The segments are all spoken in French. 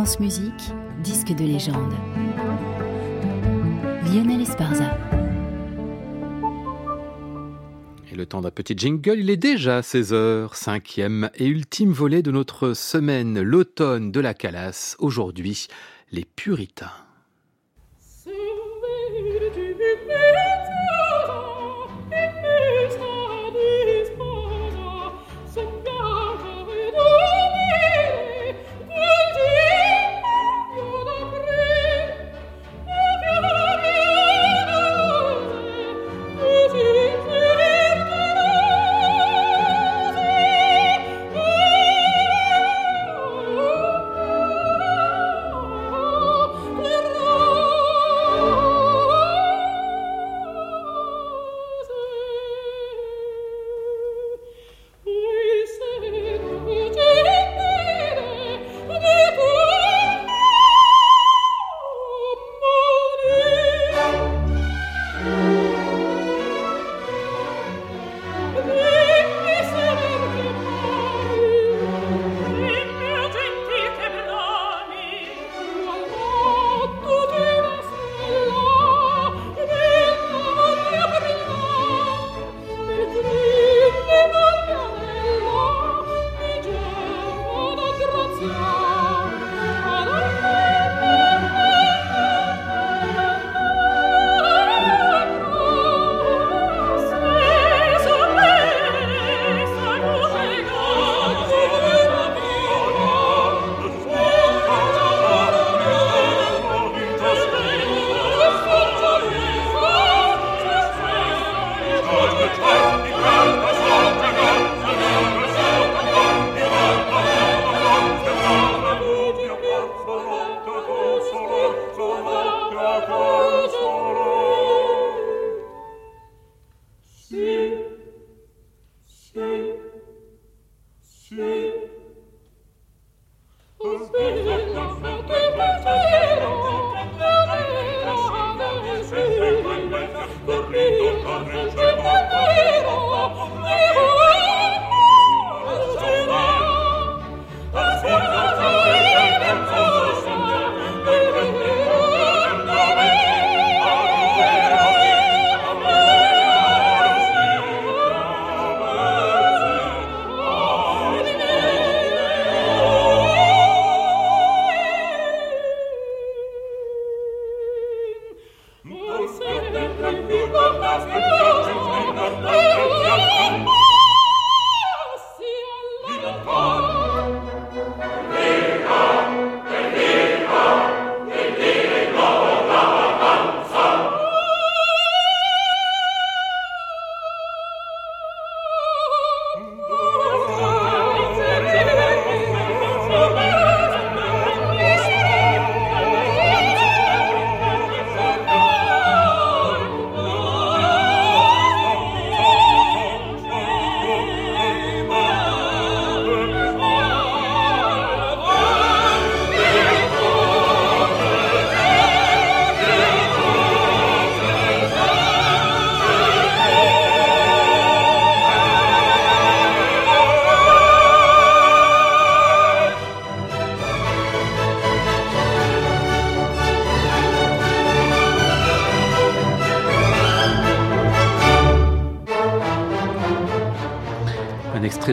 France Musique, disque de légende. Lionel Esparza. Et le temps d'un petit jingle, il est déjà 16h, cinquième et ultime volet de notre semaine, l'automne de la Calasse. Aujourd'hui, les puritains.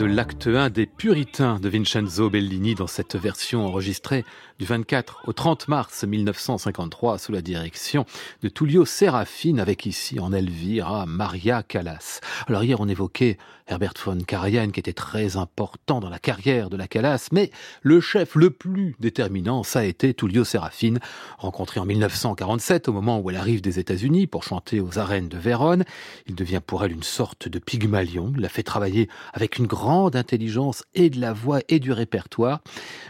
De l'acte 1 des Puritains de Vincenzo Bellini dans cette version enregistrée du 24 au 30 mars 1953 sous la direction de Tullio Serafine avec ici en Elvira Maria Callas. Alors hier on évoquait Herbert von Karajan qui était très important dans la carrière de la Calas, mais le chef le plus déterminant, ça a été Tullio Serafine, rencontré en 1947 au moment où elle arrive des États-Unis pour chanter aux arènes de Vérone. Il devient pour elle une sorte de pygmalion, la fait travailler avec une grande intelligence et de la voix et du répertoire,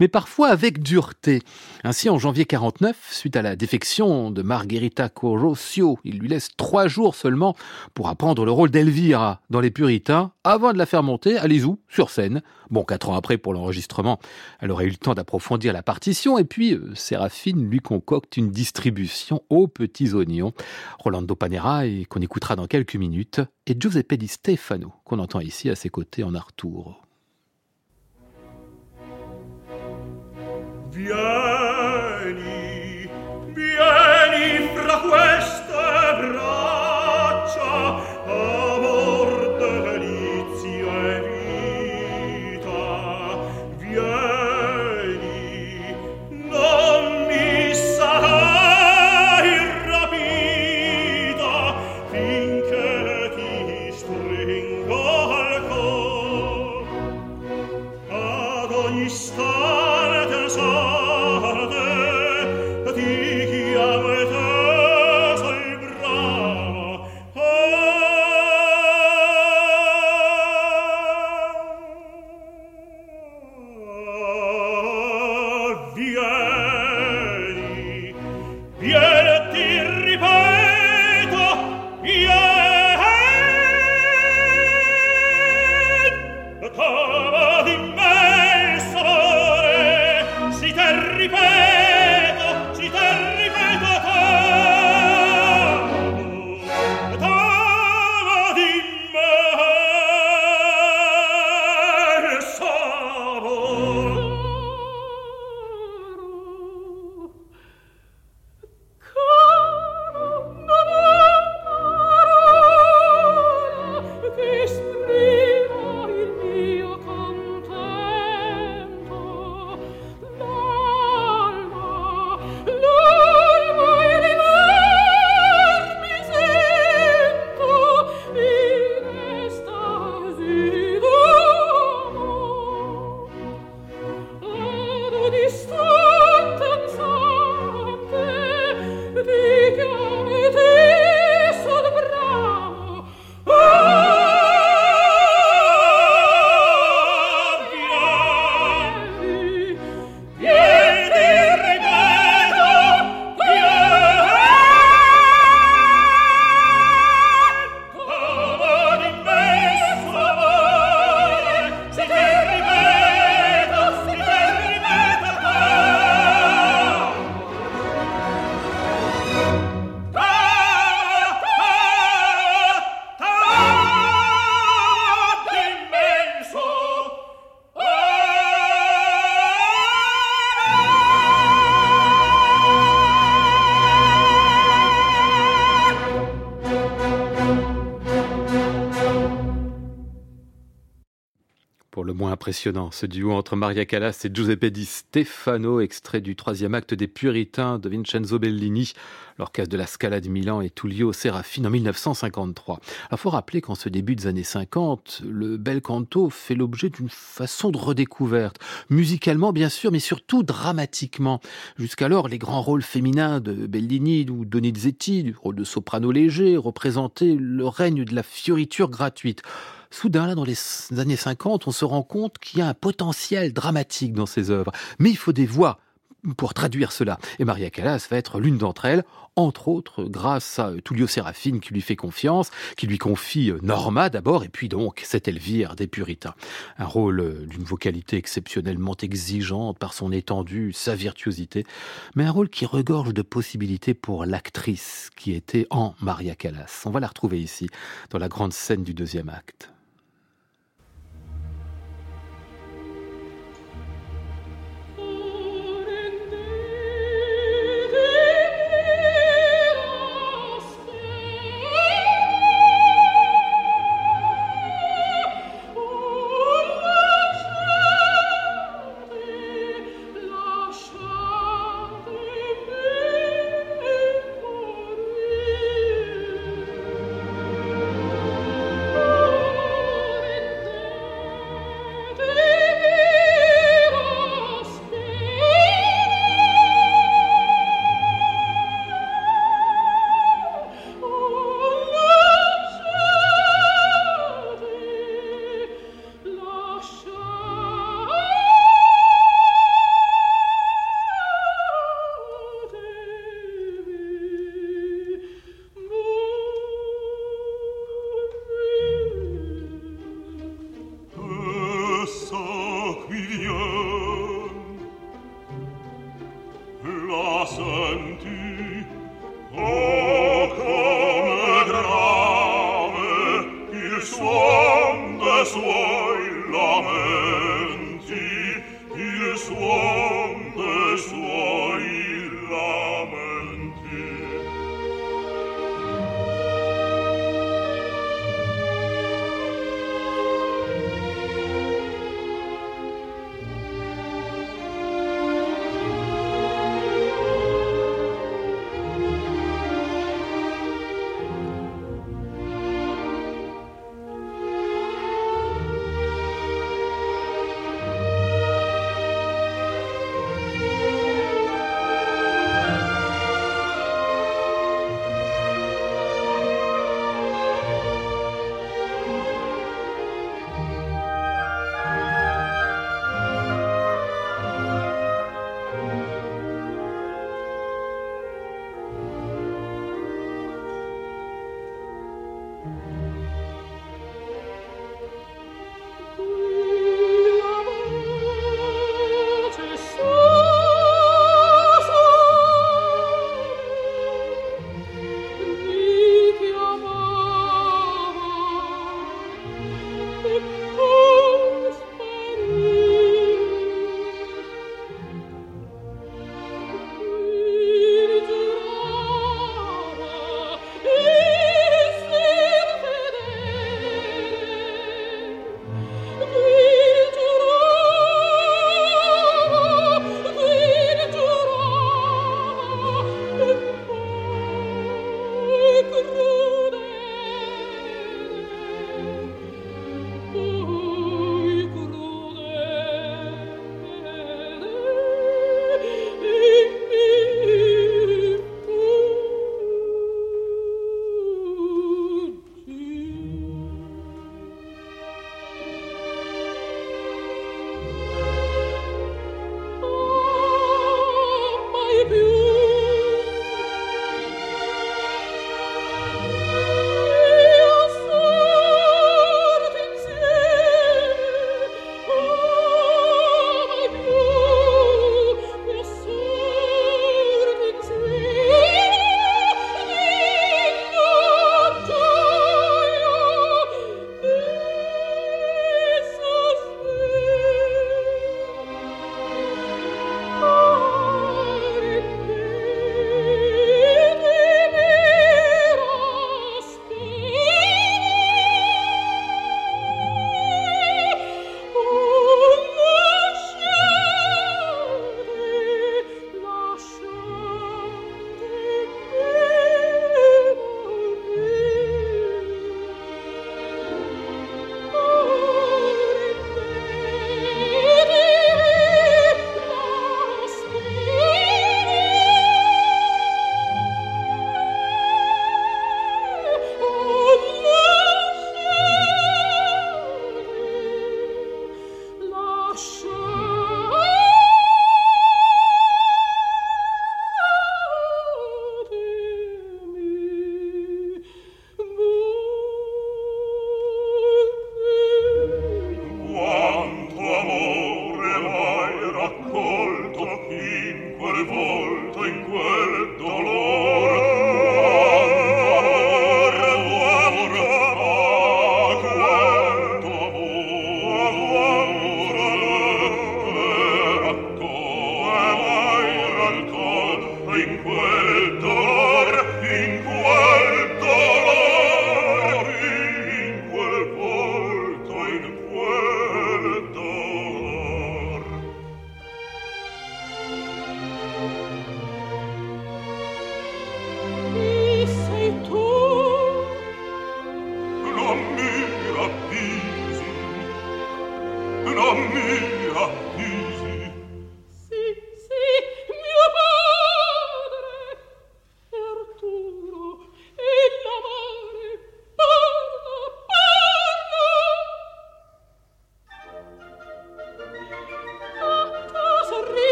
mais parfois avec dureté. Ainsi, en janvier 49, suite à la défection de Margherita Corosio, il lui laisse trois jours seulement pour apprendre le rôle d'Elvira dans Les Puritains, avant de la faire monter à Lizou, sur scène. Bon, quatre ans après, pour l'enregistrement, elle aurait eu le temps d'approfondir la partition, et puis euh, Séraphine lui concocte une distribution aux petits oignons. Rolando Panera, et qu'on écoutera dans quelques minutes, et Giuseppe Di Stefano, qu'on entend ici à ses côtés en Arturo. Stop. Oh. Impressionnant, ce duo entre Maria Callas et Giuseppe Di Stefano, extrait du troisième acte des Puritains de Vincenzo Bellini, l'orchestre de la Scala de Milan et Tullio Serafine en 1953. Il faut rappeler qu'en ce début des années 50, le bel canto fait l'objet d'une façon de redécouverte, musicalement bien sûr, mais surtout dramatiquement. Jusqu'alors, les grands rôles féminins de Bellini ou Donizetti, du rôle de soprano léger, représentaient le règne de la fioriture gratuite. Soudain, là, dans les années 50, on se rend compte qu'il y a un potentiel dramatique dans ces œuvres. Mais il faut des voix pour traduire cela. Et Maria Callas va être l'une d'entre elles, entre autres grâce à Tullio Serafine qui lui fait confiance, qui lui confie Norma d'abord, et puis donc cette Elvire des Puritains. Un rôle d'une vocalité exceptionnellement exigeante par son étendue, sa virtuosité, mais un rôle qui regorge de possibilités pour l'actrice qui était en Maria Callas. On va la retrouver ici, dans la grande scène du deuxième acte.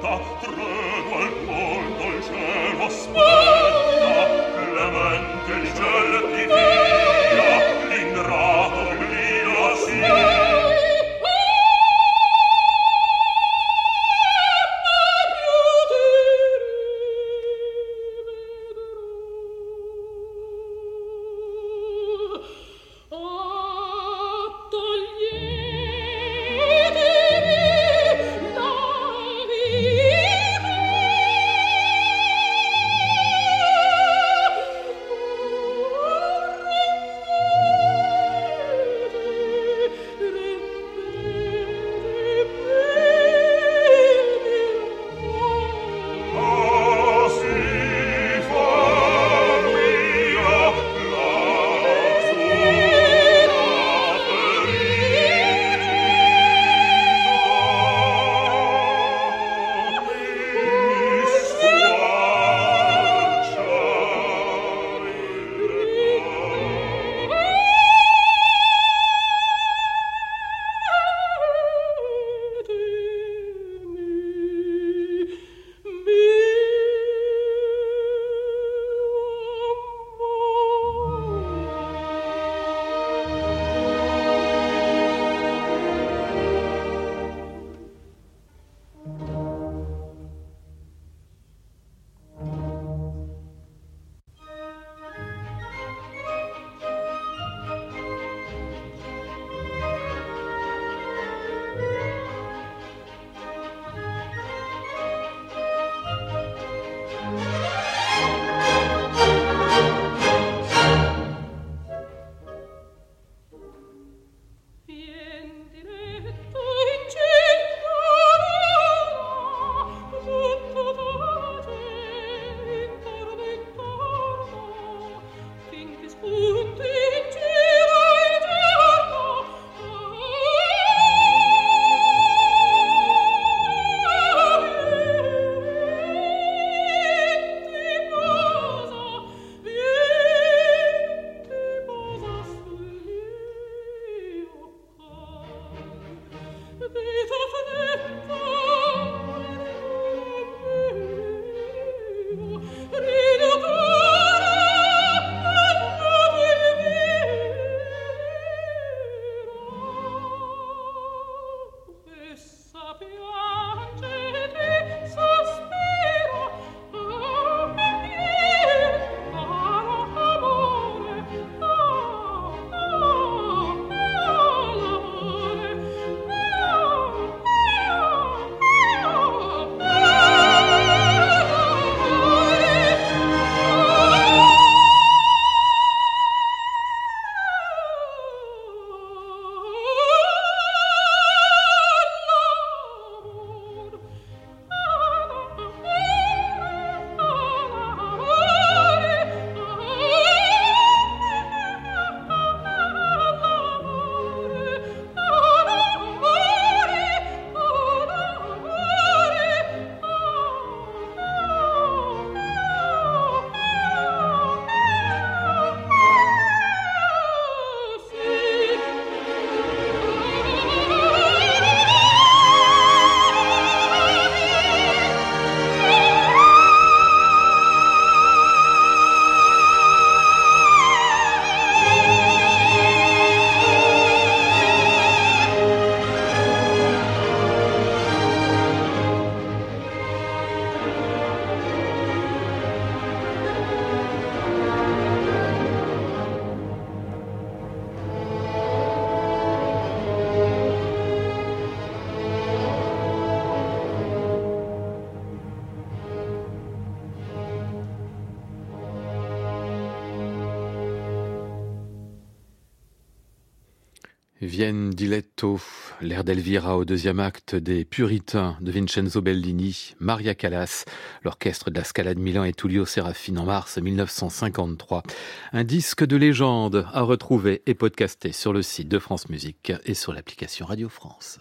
fatta Vienne diletto, l'air d'Elvira au deuxième acte des Puritains de Vincenzo Bellini, Maria Callas, l'orchestre de la Scala Milan et Tullio Serafine en mars 1953. Un disque de légende à retrouver et podcaster sur le site de France Musique et sur l'application Radio France.